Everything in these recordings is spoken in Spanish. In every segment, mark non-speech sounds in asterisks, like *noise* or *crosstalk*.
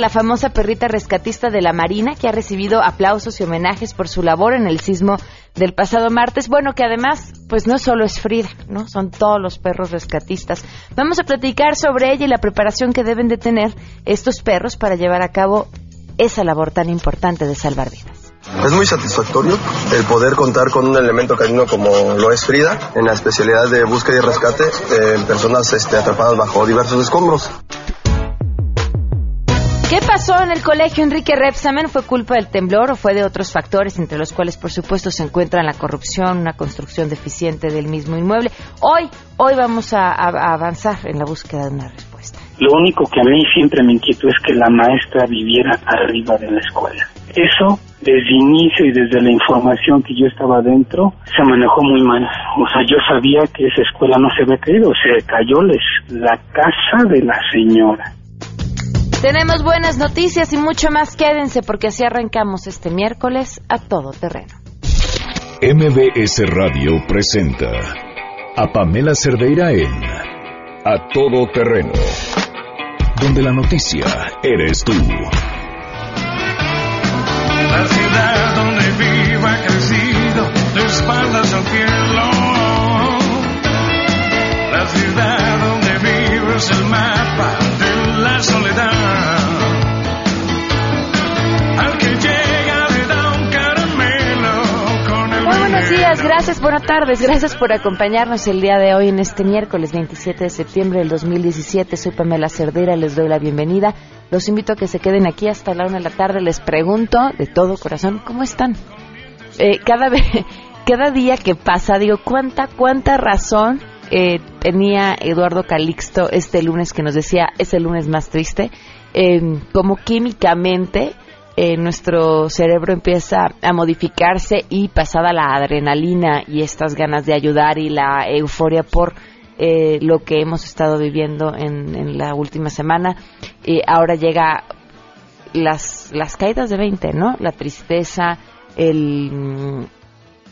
la famosa perrita rescatista de la Marina, que ha recibido aplausos y homenajes por su labor en el sismo del pasado martes. Bueno, que además, pues no solo es Frida, ¿no? Son todos los perros rescatistas. Vamos a platicar sobre ella y la preparación que deben de tener estos perros para llevar a cabo esa labor tan importante de salvar vidas. Es muy satisfactorio el poder contar con un elemento canino como lo es Frida en la especialidad de búsqueda y rescate en personas este, atrapadas bajo diversos escombros. ¿Qué pasó en el colegio Enrique Repsamen? ¿Fue culpa del temblor o fue de otros factores, entre los cuales, por supuesto, se encuentran la corrupción, una construcción deficiente del mismo inmueble? Hoy, hoy vamos a, avanzar en la búsqueda de una respuesta. Lo único que a mí siempre me inquietó es que la maestra viviera arriba de la escuela. Eso, desde inicio y desde la información que yo estaba dentro, se manejó muy mal. O sea, yo sabía que esa escuela no se había caído, se cayó la casa de la señora. Tenemos buenas noticias y mucho más. Quédense porque así arrancamos este miércoles a todo terreno. MBS Radio presenta a Pamela Cerdeira en A Todo Terreno, donde la noticia eres tú. La ciudad donde vivo ha crecido de espaldas al cielo. La ciudad donde vivo es el mapa de la soledad. Días, gracias, buenas tardes, gracias por acompañarnos el día de hoy en este miércoles 27 de septiembre del 2017. Soy Pamela Cerdera, les doy la bienvenida. Los invito a que se queden aquí hasta la una de la tarde. Les pregunto de todo corazón, ¿cómo están? Eh, cada vez, *laughs* cada día que pasa, digo, ¿cuánta, cuánta razón eh, tenía Eduardo Calixto este lunes que nos decía, es el lunes más triste? Eh, como químicamente eh, nuestro cerebro empieza a modificarse y pasada la adrenalina y estas ganas de ayudar y la euforia por eh, lo que hemos estado viviendo en, en la última semana, eh, ahora llega las, las caídas de 20, ¿no? La tristeza, el, mm,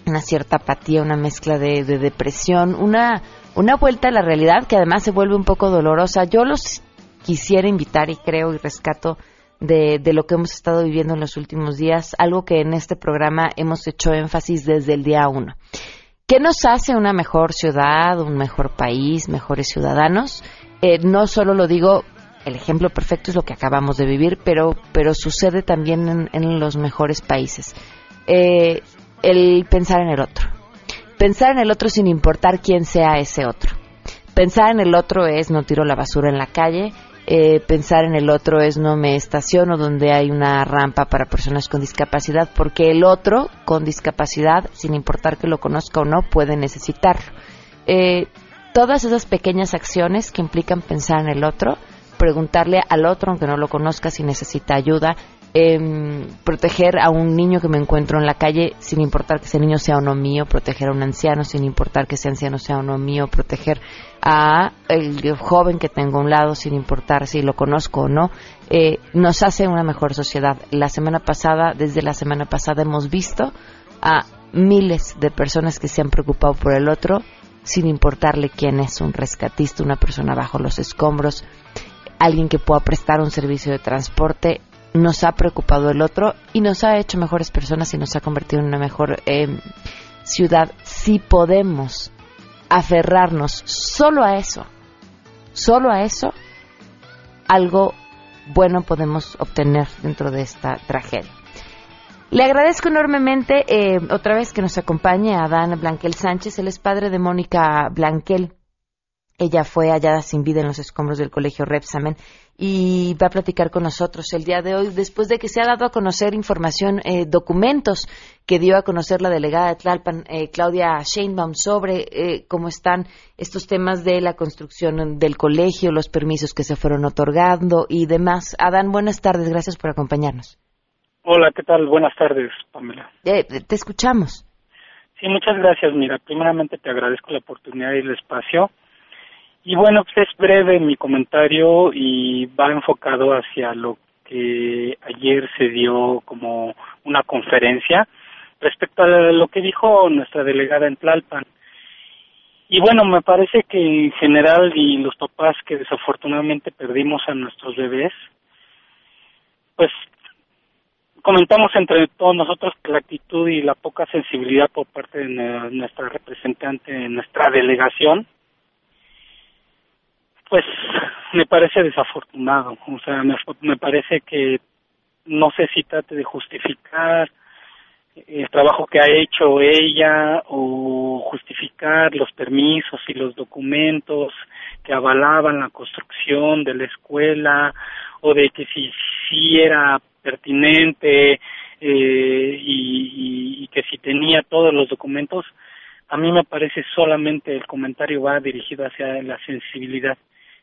una cierta apatía, una mezcla de, de depresión, una, una vuelta a la realidad que además se vuelve un poco dolorosa. Yo los quisiera invitar y creo y rescato de, de lo que hemos estado viviendo en los últimos días, algo que en este programa hemos hecho énfasis desde el día uno. ¿Qué nos hace una mejor ciudad, un mejor país, mejores ciudadanos? Eh, no solo lo digo, el ejemplo perfecto es lo que acabamos de vivir, pero, pero sucede también en, en los mejores países. Eh, el pensar en el otro. Pensar en el otro sin importar quién sea ese otro. Pensar en el otro es no tiro la basura en la calle. Eh, pensar en el otro es no me estaciono donde hay una rampa para personas con discapacidad, porque el otro con discapacidad, sin importar que lo conozca o no, puede necesitarlo. Eh, todas esas pequeñas acciones que implican pensar en el otro, preguntarle al otro, aunque no lo conozca, si necesita ayuda, em, proteger a un niño que me encuentro en la calle sin importar que ese niño sea o no mío, proteger a un anciano sin importar que ese anciano sea o no mío, proteger a el joven que tengo a un lado sin importar si lo conozco o no, eh, nos hace una mejor sociedad. La semana pasada, desde la semana pasada hemos visto a miles de personas que se han preocupado por el otro sin importarle quién es, un rescatista, una persona bajo los escombros, alguien que pueda prestar un servicio de transporte, nos ha preocupado el otro y nos ha hecho mejores personas y nos ha convertido en una mejor eh, ciudad. Si podemos aferrarnos solo a eso, solo a eso, algo bueno podemos obtener dentro de esta tragedia. Le agradezco enormemente eh, otra vez que nos acompañe a Dan Blanquel Sánchez. Él es padre de Mónica Blanquel. Ella fue hallada sin vida en los escombros del colegio Repsamen y va a platicar con nosotros el día de hoy después de que se ha dado a conocer información, eh, documentos que dio a conocer la delegada de Tlalpan, eh, Claudia Sheinbaum, sobre eh, cómo están estos temas de la construcción del colegio, los permisos que se fueron otorgando y demás. Adán, buenas tardes, gracias por acompañarnos. Hola, ¿qué tal? Buenas tardes, Pamela. Eh, te escuchamos. Sí, muchas gracias. Mira, primeramente te agradezco la oportunidad y el espacio. Y bueno, pues es breve mi comentario y va enfocado hacia lo que ayer se dio como una conferencia respecto a lo que dijo nuestra delegada en Tlalpan. Y bueno, me parece que en general y los papás que desafortunadamente perdimos a nuestros bebés, pues comentamos entre todos nosotros que la actitud y la poca sensibilidad por parte de nuestra representante en nuestra delegación pues *laughs* me parece desafortunado. O sea me, me parece que no sé si trate de justificar el trabajo que ha hecho ella o justificar los permisos y los documentos que avalaban la construcción de la escuela o de que si, si era pertinente eh, y, y que si tenía todos los documentos, a mí me parece solamente el comentario va dirigido hacia la sensibilidad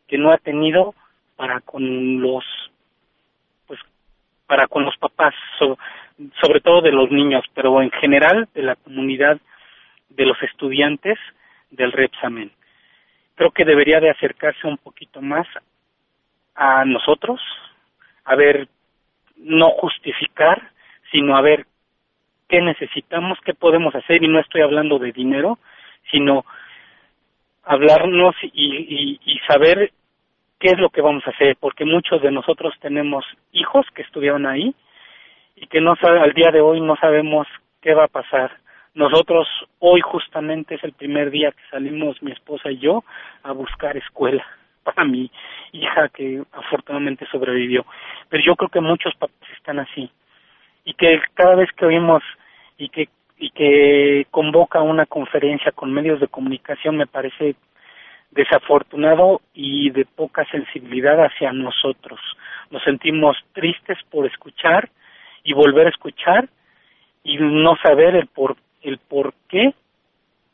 que no ha tenido para con los pues para con los papás sobre todo de los niños pero en general de la comunidad de los estudiantes del Repsamen. Creo que debería de acercarse un poquito más a nosotros a ver no justificar sino a ver qué necesitamos qué podemos hacer y no estoy hablando de dinero sino hablarnos y, y, y saber qué es lo que vamos a hacer, porque muchos de nosotros tenemos hijos que estudiaron ahí y que no al día de hoy no sabemos qué va a pasar. Nosotros hoy justamente es el primer día que salimos mi esposa y yo a buscar escuela *laughs* para mi hija que afortunadamente sobrevivió. Pero yo creo que muchos papás están así y que cada vez que oímos y que y que convoca una conferencia con medios de comunicación me parece desafortunado y de poca sensibilidad hacia nosotros. Nos sentimos tristes por escuchar y volver a escuchar y no saber el por el porqué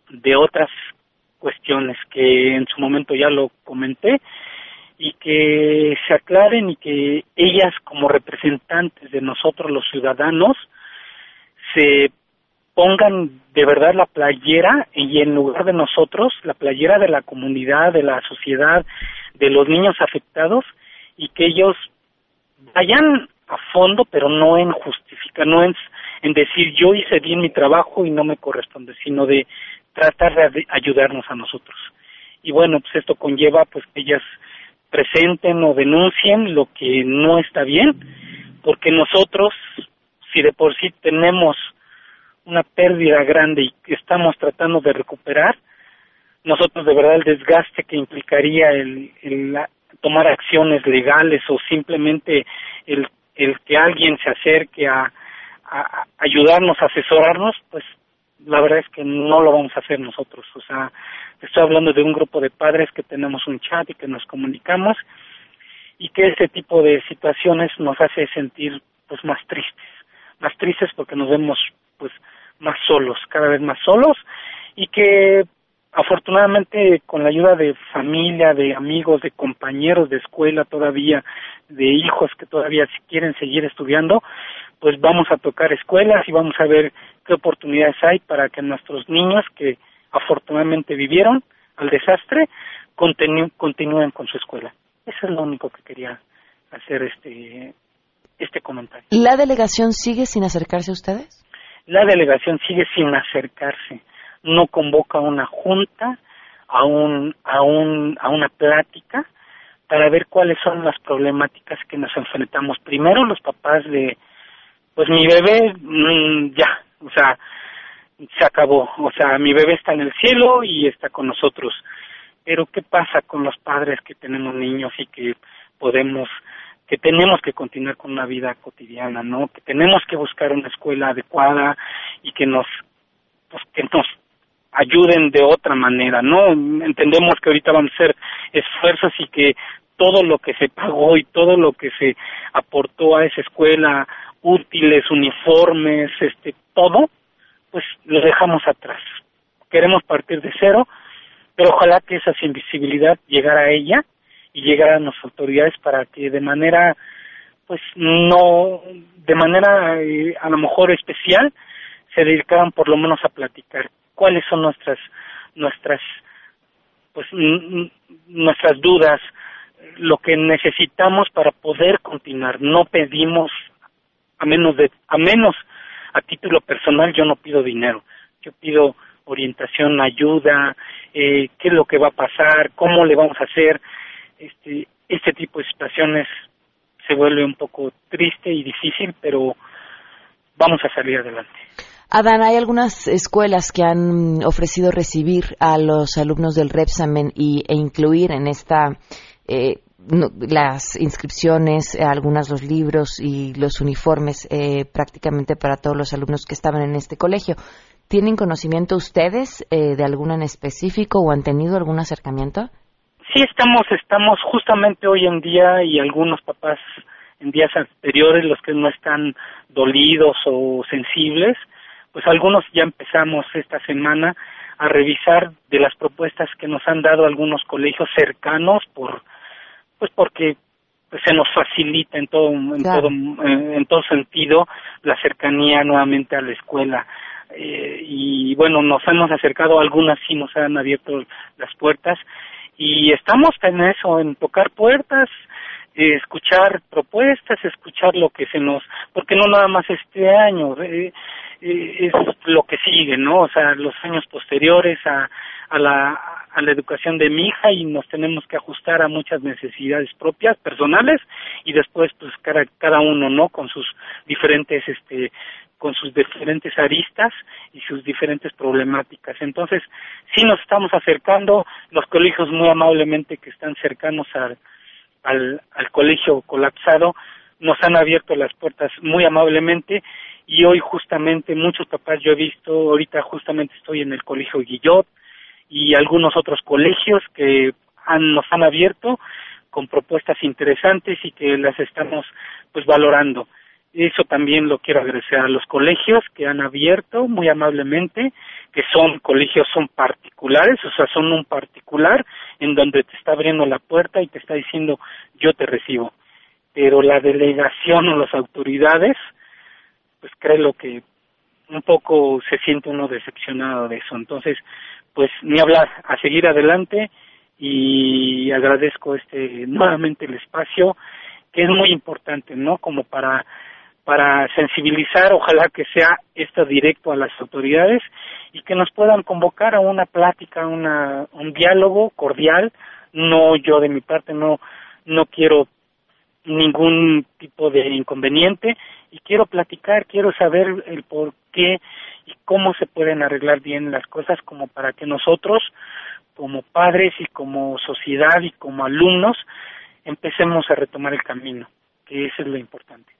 de otras cuestiones que en su momento ya lo comenté y que se aclaren y que ellas como representantes de nosotros los ciudadanos se pongan de verdad la playera y en lugar de nosotros, la playera de la comunidad, de la sociedad, de los niños afectados y que ellos vayan a fondo, pero no en justificar, no en, en decir yo hice bien mi trabajo y no me corresponde, sino de tratar de ayudarnos a nosotros. Y bueno, pues esto conlleva pues que ellas presenten o denuncien lo que no está bien, porque nosotros, si de por sí tenemos una pérdida grande y que estamos tratando de recuperar, nosotros de verdad el desgaste que implicaría el, tomar acciones legales o simplemente el, el que alguien se acerque a, a, ayudarnos, asesorarnos, pues la verdad es que no lo vamos a hacer nosotros. O sea, estoy hablando de un grupo de padres que tenemos un chat y que nos comunicamos y que ese tipo de situaciones nos hace sentir pues más tristes, más tristes porque nos vemos pues más solos, cada vez más solos y que afortunadamente con la ayuda de familia, de amigos, de compañeros de escuela todavía, de hijos que todavía quieren seguir estudiando, pues vamos a tocar escuelas y vamos a ver qué oportunidades hay para que nuestros niños que afortunadamente vivieron al desastre continúen con su escuela. Eso es lo único que quería hacer este este comentario. ¿La delegación sigue sin acercarse a ustedes? La delegación sigue sin acercarse, no convoca una junta, a un, a un, a una plática para ver cuáles son las problemáticas que nos enfrentamos. Primero los papás de, pues mi bebé mm, ya, o sea, se acabó, o sea, mi bebé está en el cielo y está con nosotros. Pero ¿qué pasa con los padres que tenemos niños y que podemos que tenemos que continuar con una vida cotidiana, ¿no? Que tenemos que buscar una escuela adecuada y que nos pues que nos ayuden de otra manera, ¿no? Entendemos que ahorita van a ser esfuerzos y que todo lo que se pagó y todo lo que se aportó a esa escuela, útiles, uniformes, este, todo, pues lo dejamos atrás. Queremos partir de cero, pero ojalá que esa invisibilidad llegara a ella y llegar a las autoridades para que de manera pues no de manera eh, a lo mejor especial se dedicaran por lo menos a platicar cuáles son nuestras nuestras pues nuestras dudas lo que necesitamos para poder continuar. No pedimos a menos de a menos a título personal yo no pido dinero. Yo pido orientación ayuda eh, qué es lo que va a pasar cómo le vamos a hacer este, este tipo de situaciones se vuelve un poco triste y difícil, pero vamos a salir adelante. Adán, hay algunas escuelas que han ofrecido recibir a los alumnos del Repsamen y, e incluir en esta eh, las inscripciones, eh, algunas los libros y los uniformes eh, prácticamente para todos los alumnos que estaban en este colegio. ¿Tienen conocimiento ustedes eh, de alguna en específico o han tenido algún acercamiento? Sí, estamos, estamos justamente hoy en día y algunos papás en días anteriores, los que no están dolidos o sensibles, pues algunos ya empezamos esta semana a revisar de las propuestas que nos han dado algunos colegios cercanos por pues porque pues, se nos facilita en todo en todo en todo sentido la cercanía nuevamente a la escuela. Eh, y bueno nos hemos acercado algunas sí nos han abierto las puertas y estamos en eso en tocar puertas escuchar propuestas escuchar lo que se nos porque no nada más este año eh, eh, es lo que sigue, ¿no? O sea, los años posteriores a, a la a la educación de mi hija y nos tenemos que ajustar a muchas necesidades propias personales y después pues cada cada uno no con sus diferentes este con sus diferentes aristas y sus diferentes problemáticas entonces sí nos estamos acercando los colegios muy amablemente que están cercanos al al, al colegio colapsado nos han abierto las puertas muy amablemente y hoy justamente muchos papás yo he visto, ahorita justamente estoy en el colegio Guillot y algunos otros colegios que han, nos han abierto con propuestas interesantes y que las estamos pues valorando. Eso también lo quiero agradecer a los colegios que han abierto muy amablemente, que son colegios, son particulares, o sea, son un particular en donde te está abriendo la puerta y te está diciendo yo te recibo. Pero la delegación o las autoridades, pues creo que un poco se siente uno decepcionado de eso. Entonces, pues ni hablar, a seguir adelante y agradezco este nuevamente el espacio que es muy importante, ¿no? Como para para sensibilizar, ojalá que sea esto directo a las autoridades y que nos puedan convocar a una plática, una, un diálogo cordial. No, yo de mi parte no, no quiero ningún tipo de inconveniente y quiero platicar, quiero saber el por qué y cómo se pueden arreglar bien las cosas como para que nosotros como padres y como sociedad y como alumnos empecemos a retomar el camino, que eso es lo importante.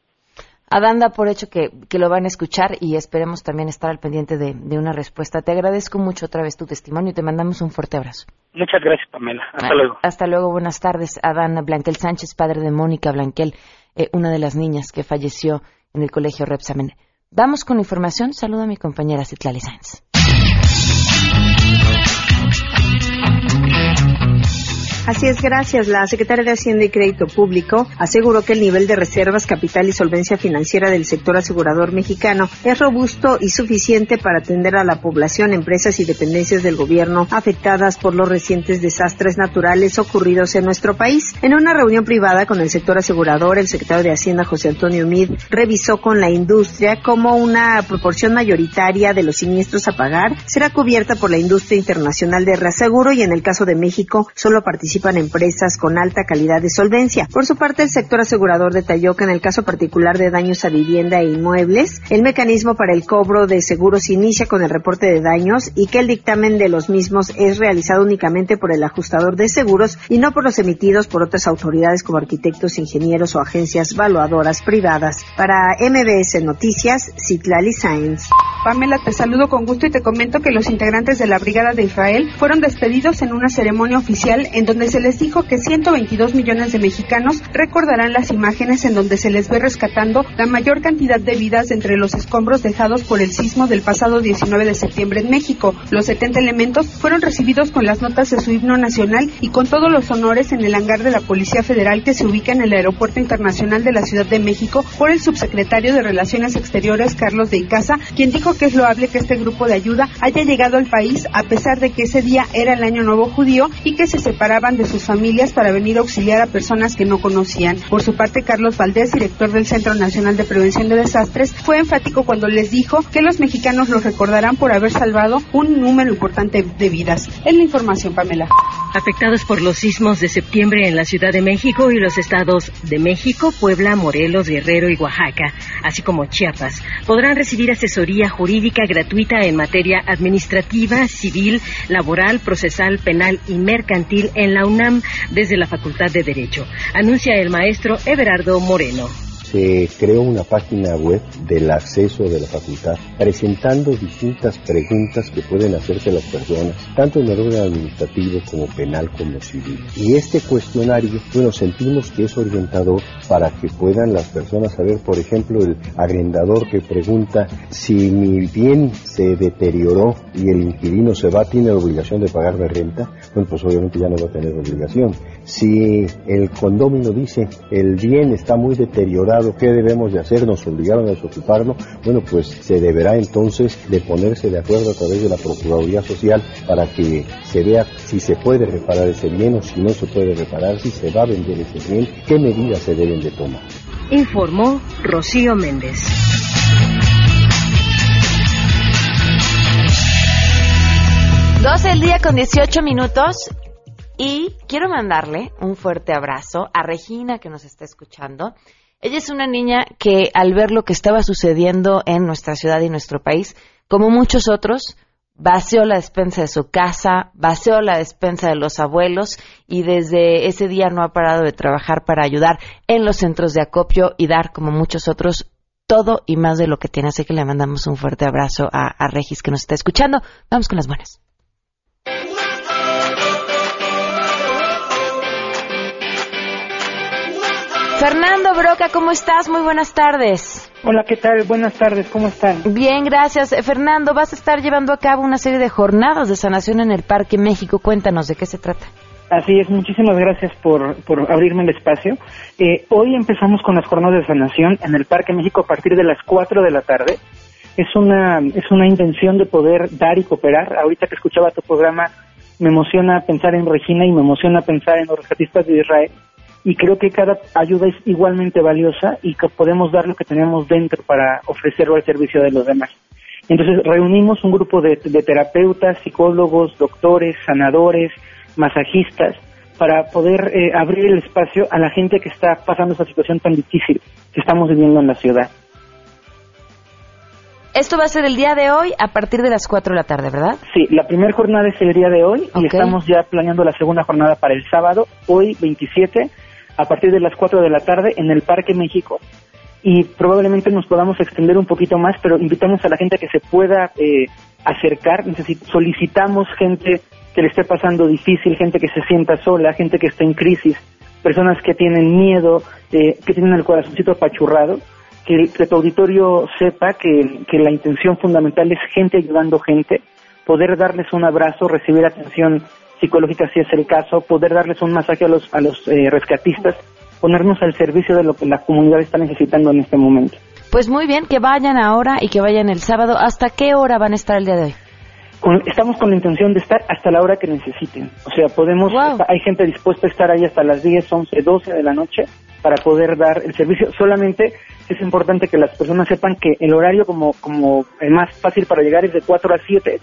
Adanda, por hecho que, que, lo van a escuchar y esperemos también estar al pendiente de, de, una respuesta. Te agradezco mucho otra vez tu testimonio y te mandamos un fuerte abrazo. Muchas gracias, Pamela. Hasta ah, luego. Hasta luego. Buenas tardes. Adán Blanquel Sánchez, padre de Mónica Blanquel, eh, una de las niñas que falleció en el colegio Repsamen. Vamos con información. Saludo a mi compañera Citlali Sáenz. Así es, gracias. La secretaria de Hacienda y Crédito Público aseguró que el nivel de reservas, capital y solvencia financiera del sector asegurador mexicano es robusto y suficiente para atender a la población, empresas y dependencias del gobierno afectadas por los recientes desastres naturales ocurridos en nuestro país. En una reunión privada con el sector asegurador, el secretario de Hacienda, José Antonio Mid, revisó con la industria cómo una proporción mayoritaria de los siniestros a pagar será cubierta por la industria internacional de reaseguro y en el caso de México solo participa participan empresas con alta calidad de solvencia. Por su parte, el sector asegurador detalló que en el caso particular de daños a vivienda e inmuebles, el mecanismo para el cobro de seguros inicia con el reporte de daños y que el dictamen de los mismos es realizado únicamente por el ajustador de seguros y no por los emitidos por otras autoridades como arquitectos, ingenieros o agencias valuadoras privadas. Para MBS Noticias, Citlali Sáenz. Pamela, te saludo con gusto y te comento que los integrantes de la Brigada de Israel fueron despedidos en una ceremonia oficial en donde se les dijo que 122 millones de mexicanos recordarán las imágenes en donde se les ve rescatando la mayor cantidad de vidas entre los escombros dejados por el sismo del pasado 19 de septiembre en México. Los 70 elementos fueron recibidos con las notas de su himno nacional y con todos los honores en el hangar de la Policía Federal que se ubica en el Aeropuerto Internacional de la Ciudad de México por el subsecretario de Relaciones Exteriores Carlos de Icaza, quien dijo que es loable que este grupo de ayuda haya llegado al país a pesar de que ese día era el Año Nuevo Judío y que se separaban de sus familias para venir a auxiliar a personas que no conocían. Por su parte, Carlos Valdés, director del Centro Nacional de Prevención de Desastres, fue enfático cuando les dijo que los mexicanos los recordarán por haber salvado un número importante de vidas. Es la información, Pamela. Afectados por los sismos de septiembre en la Ciudad de México y los estados de México, Puebla, Morelos, Guerrero y Oaxaca, así como Chiapas, podrán recibir asesoría jurídica gratuita en materia administrativa, civil, laboral, procesal, penal y mercantil en la Desde la Facultad de Derecho, anuncia el maestro Everardo Moreno se creó una página web del acceso de la facultad presentando distintas preguntas que pueden hacerse las personas, tanto en el orden administrativo como penal como civil. Y este cuestionario, bueno, sentimos que es orientador para que puedan las personas saber, por ejemplo, el arrendador que pregunta si mi bien se deterioró y el inquilino se va, tiene la obligación de pagar la renta, bueno, pues obviamente ya no va a tener obligación. Si el condomino dice el bien está muy deteriorado, ¿qué debemos de hacer? Nos obligaron a desocuparlo. Bueno, pues se deberá entonces de ponerse de acuerdo a través de la Procuraduría Social para que se vea si se puede reparar ese bien o si no se puede reparar, si se va a vender ese bien, qué medidas se deben de tomar. Informó Rocío Méndez. Dos el día con 18 minutos y quiero mandarle un fuerte abrazo a Regina que nos está escuchando. Ella es una niña que al ver lo que estaba sucediendo en nuestra ciudad y nuestro país, como muchos otros, vació la despensa de su casa, vació la despensa de los abuelos y desde ese día no ha parado de trabajar para ayudar en los centros de acopio y dar, como muchos otros, todo y más de lo que tiene. Así que le mandamos un fuerte abrazo a, a Regis que nos está escuchando. Vamos con las buenas. Fernando Broca, ¿cómo estás? Muy buenas tardes. Hola, ¿qué tal? Buenas tardes, ¿cómo están? Bien, gracias. Eh, Fernando, vas a estar llevando a cabo una serie de jornadas de sanación en el Parque México. Cuéntanos de qué se trata. Así es, muchísimas gracias por, por abrirme el espacio. Eh, hoy empezamos con las jornadas de sanación en el Parque México a partir de las 4 de la tarde. Es una, es una intención de poder dar y cooperar. Ahorita que escuchaba tu programa, me emociona pensar en Regina y me emociona pensar en los rescatistas de Israel y creo que cada ayuda es igualmente valiosa y que podemos dar lo que tenemos dentro para ofrecerlo al servicio de los demás. Entonces reunimos un grupo de, terapeutas, psicólogos, doctores, sanadores, masajistas, para poder eh, abrir el espacio a la gente que está pasando esta situación tan difícil que estamos viviendo en la ciudad. Esto va a ser el día de hoy a partir de las 4 de la tarde, ¿verdad? Sí, la primera jornada es el día de hoy y estamos ya planeando la segunda jornada para el sábado, hoy 27, a partir de las 4 de la tarde en el Parque México. Y probablemente nos podamos extender un poquito más, pero invitamos a la gente que se pueda eh, acercar. solicitamos gente que le esté pasando difícil, gente que se sienta sola, gente que está en crisis, personas que tienen miedo, eh, que tienen el corazoncito apachurrado. Que, que tu auditorio sepa que, que la intención fundamental es gente ayudando gente, poder darles un abrazo, recibir atención psicológica si es el caso, poder darles un masaje a los, a los eh, rescatistas, ponernos al servicio de lo que la comunidad está necesitando en este momento. Pues muy bien, que vayan ahora y que vayan el sábado. ¿Hasta qué hora van a estar el día de hoy? estamos con la intención de estar hasta la hora que necesiten. O sea, podemos, hay gente dispuesta a estar ahí hasta las 10, 11, 12 de la noche para poder dar el servicio. Solamente es importante que las personas sepan que el horario como, como el más fácil para llegar es de 4 a 7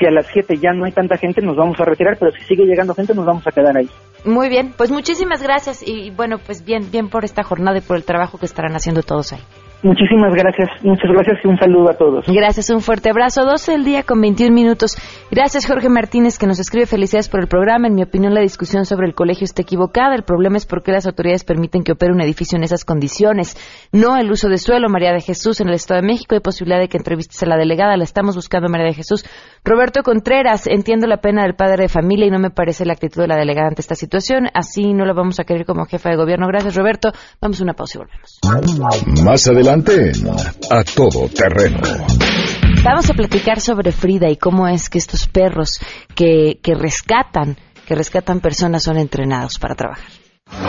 si a las 7 ya no hay tanta gente, nos vamos a retirar, pero si sigue llegando gente, nos vamos a quedar ahí. Muy bien, pues muchísimas gracias y bueno, pues bien, bien por esta jornada y por el trabajo que estarán haciendo todos ahí. Muchísimas gracias, muchas gracias y un saludo a todos. Gracias, un fuerte abrazo. 12 el día con 21 minutos. Gracias, Jorge Martínez, que nos escribe felicidades por el programa. En mi opinión, la discusión sobre el colegio está equivocada. El problema es por qué las autoridades permiten que opere un edificio en esas condiciones. No el uso de suelo, María de Jesús, en el Estado de México. Hay posibilidad de que entrevistes a la delegada. La estamos buscando, María de Jesús. Roberto Contreras, entiendo la pena del padre de familia y no me parece la actitud de la delegada ante esta situación. Así no la vamos a querer como jefa de gobierno. Gracias, Roberto. Vamos a una pausa y volvemos. Más adelante A Todo Terreno. Vamos a platicar sobre Frida y cómo es que estos perros que, que rescatan, que rescatan personas son entrenados para trabajar.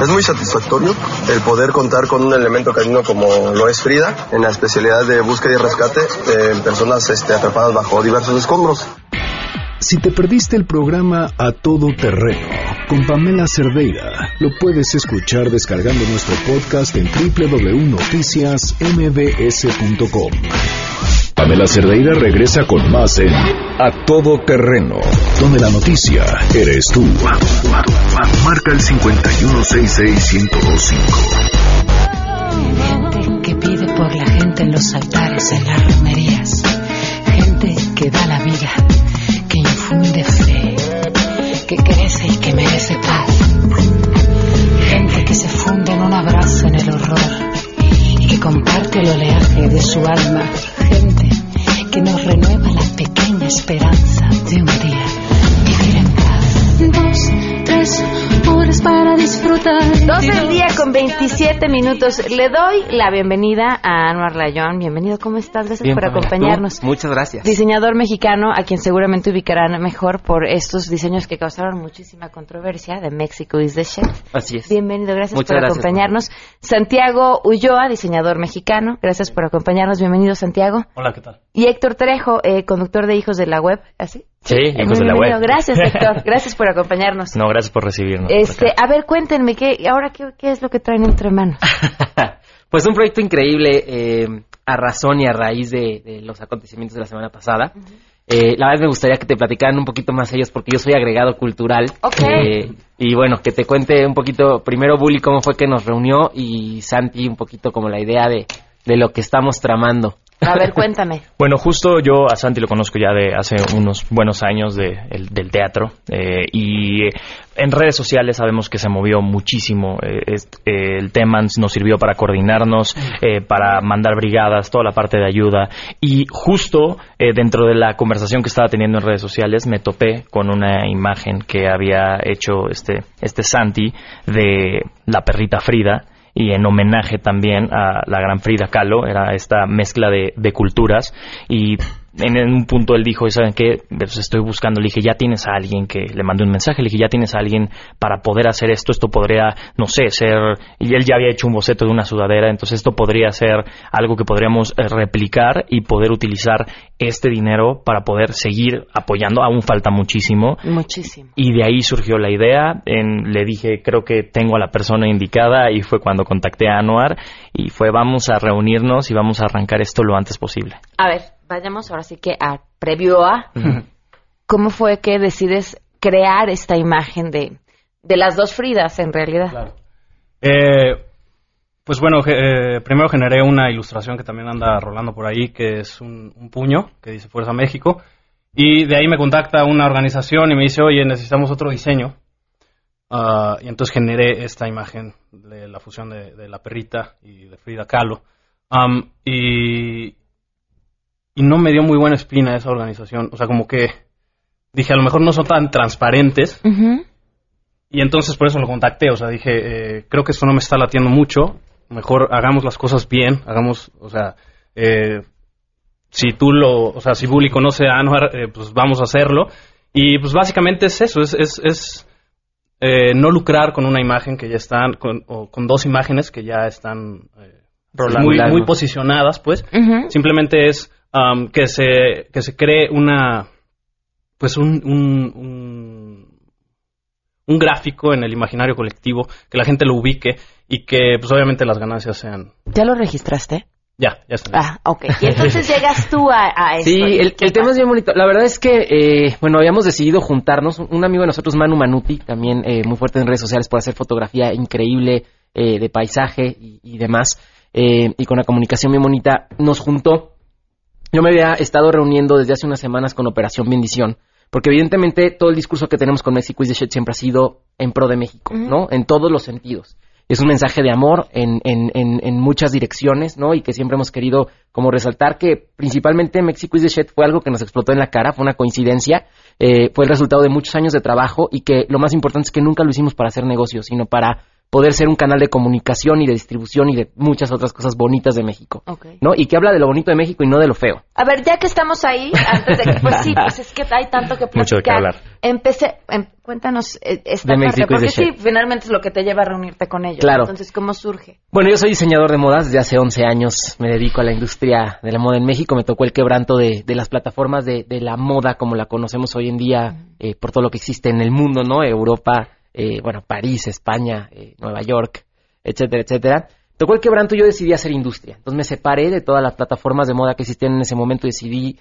Es muy satisfactorio el poder contar con un elemento canino como lo es Frida en la especialidad de búsqueda y rescate de personas este, atrapadas bajo diversos escombros. Si te perdiste el programa A Todo Terreno con Pamela Cerdeira, lo puedes escuchar descargando nuestro podcast en www.noticiasmbs.com. Pamela Cerdeira regresa con más en A Todo Terreno, donde la noticia eres tú. Marca el 5166125. Gente que pide por la gente en los altares, en las romerías. Gente que da la vida, infunde fe, que crece y que merece paz. Gente que se funde en un abrazo en el horror y que comparte el oleaje de su alma. 27 minutos. Le doy la bienvenida a Anuar Layón. Bienvenido, ¿cómo estás? Gracias Bien, por acompañarnos. tú, Muchas gracias. Diseñador mexicano, a quien seguramente ubicarán mejor por estos diseños que causaron muchísima controversia de México is the shit. Así es. Bienvenido, gracias Muchas por gracias, acompañarnos. Santiago Ulloa, diseñador mexicano, gracias por acompañarnos. Bienvenido, Santiago. Hola, ¿qué tal? Y Héctor Trejo, eh, conductor de Hijos de la Web, ¿así? Sí, Eh, Hijos muy de la. Web. Gracias, Héctor. *laughs* Gracias por acompañarnos. No, gracias por recibirnos. Este, a ver, cuéntenme, ¿qué, ahora qué, qué es lo que traen entre manos? *laughs* Pues un proyecto increíble eh, a razón y a raíz de, de los acontecimientos de la semana pasada. Eh, la verdad me gustaría que te platicaran un poquito más ellos porque yo soy agregado cultural. Ok. Eh, y bueno, que te cuente un poquito, primero Bully cómo fue que nos reunió y Santi un poquito como la idea de, de lo que estamos tramando. A ver, cuéntame. *laughs* Bueno, justo yo a Santi lo conozco ya de hace unos buenos años de, el- del teatro eh, y en redes sociales sabemos que se movió muchísimo. eh, eh, el tema nos sirvió para coordinarnos, eh, para mandar brigadas, toda la parte de ayuda y justo eh, dentro de la conversación que estaba teniendo en redes sociales me topé con una imagen que había hecho este, este Santi de la perrita Frida y en homenaje también a la gran Frida Kahlo, era esta mezcla de, de culturas. Y en, un punto él dijo, ¿saben qué? Pues estoy buscando, le dije, ya tienes a alguien que le mandé un mensaje, le dije, ya tienes a alguien para poder hacer esto, esto podría, no sé, ser, y él ya había hecho un boceto de una sudadera, entonces esto podría ser algo que podríamos eh, replicar y poder utilizar este dinero para poder seguir apoyando, aún falta muchísimo, Muchísimo. y de ahí surgió la idea. En- le dije, creo que tengo a la persona indicada y fue cuando contacté a Anuar y fue vamos a reunirnos y vamos a arrancar esto lo antes posible. A ver, vayamos ahora sí que a previo a cómo fue que decides crear esta imagen de, de las dos Fridas en realidad. Eh, pues bueno, eh, primero generé una ilustración que también anda rolando por ahí, que es un, un puño que dice Fuerza México. Y de ahí me contacta una organización y me dice, oye, necesitamos otro diseño. Ah, y entonces generé esta imagen de la fusión de, de la perrita y de Frida Kahlo. Am, y, y no me dio muy buena espina esa organización. O sea, como que dije, a lo mejor no son tan transparentes. Y entonces por eso lo contacté, o sea, dije, eh, creo que esto no me está latiendo mucho, mejor hagamos las cosas bien, hagamos, o sea, eh, si tú lo, o sea, si Bully conoce a Anwar, eh, pues vamos a hacerlo. Y pues básicamente es eso, es, es, es eh, no lucrar con una imagen que ya están, con, o con dos imágenes que ya están eh, muy, muy posicionadas, pues. Simplemente es am, que, se, que se cree una, pues un, un, un, un gráfico en el imaginario colectivo, que la gente lo ubique y que pues obviamente las ganancias sean... ¿Ya lo registraste? Ya, ya está. Ah, ok. Y entonces llegas tú a, a *laughs* esto. Sí, ¿y el, el tema es bien bonito. La verdad es que, eh, bueno, habíamos decidido juntarnos. Un amigo de nosotros, Manu Manuti, también eh, muy fuerte en redes sociales por hacer fotografía increíble eh, de paisaje y, y demás, eh, y con una comunicación bien bonita, nos juntó. Yo me había estado reuniendo desde hace unas semanas con Operación Bendición, porque evidentemente todo el discurso que tenemos con México is the shit siempre ha sido en pro de México, ¿no? En todos los sentidos. Es un mensaje de amor en, en, en, en muchas direcciones, ¿no? Y que siempre hemos querido como resaltar que principalmente México is the shit fue algo que nos explotó en la cara, fue una coincidencia, eh, fue el resultado de muchos años de trabajo y que lo más importante es que nunca lo hicimos para hacer negocios, sino para poder ser un canal de comunicación y de distribución y de muchas otras cosas bonitas de México, Ok. ¿no? Y que habla de lo bonito de México y no de lo feo. A ver, ya que estamos ahí, antes de que, pues sí, pues es que hay tanto que platicar. Mucho de qué hablar. Empecé, em, cuéntanos eh, esta De parte, porque sí, finalmente es lo que te lleva a reunirte con ellos. Claro. Entonces, ¿cómo surge? Bueno, yo soy diseñador de modas, desde hace 11 años me dedico a la industria de la moda en México, me tocó el quebranto de, de las plataformas de, de la moda como la conocemos hoy en día eh, por todo lo que existe en el mundo, ¿no? Europa, eh, bueno, París, España, eh, Nueva York, etcétera, etcétera. Tocó el quebranto y yo decidí hacer industria. Entonces me separé de todas las plataformas de moda que existían en ese momento y decidí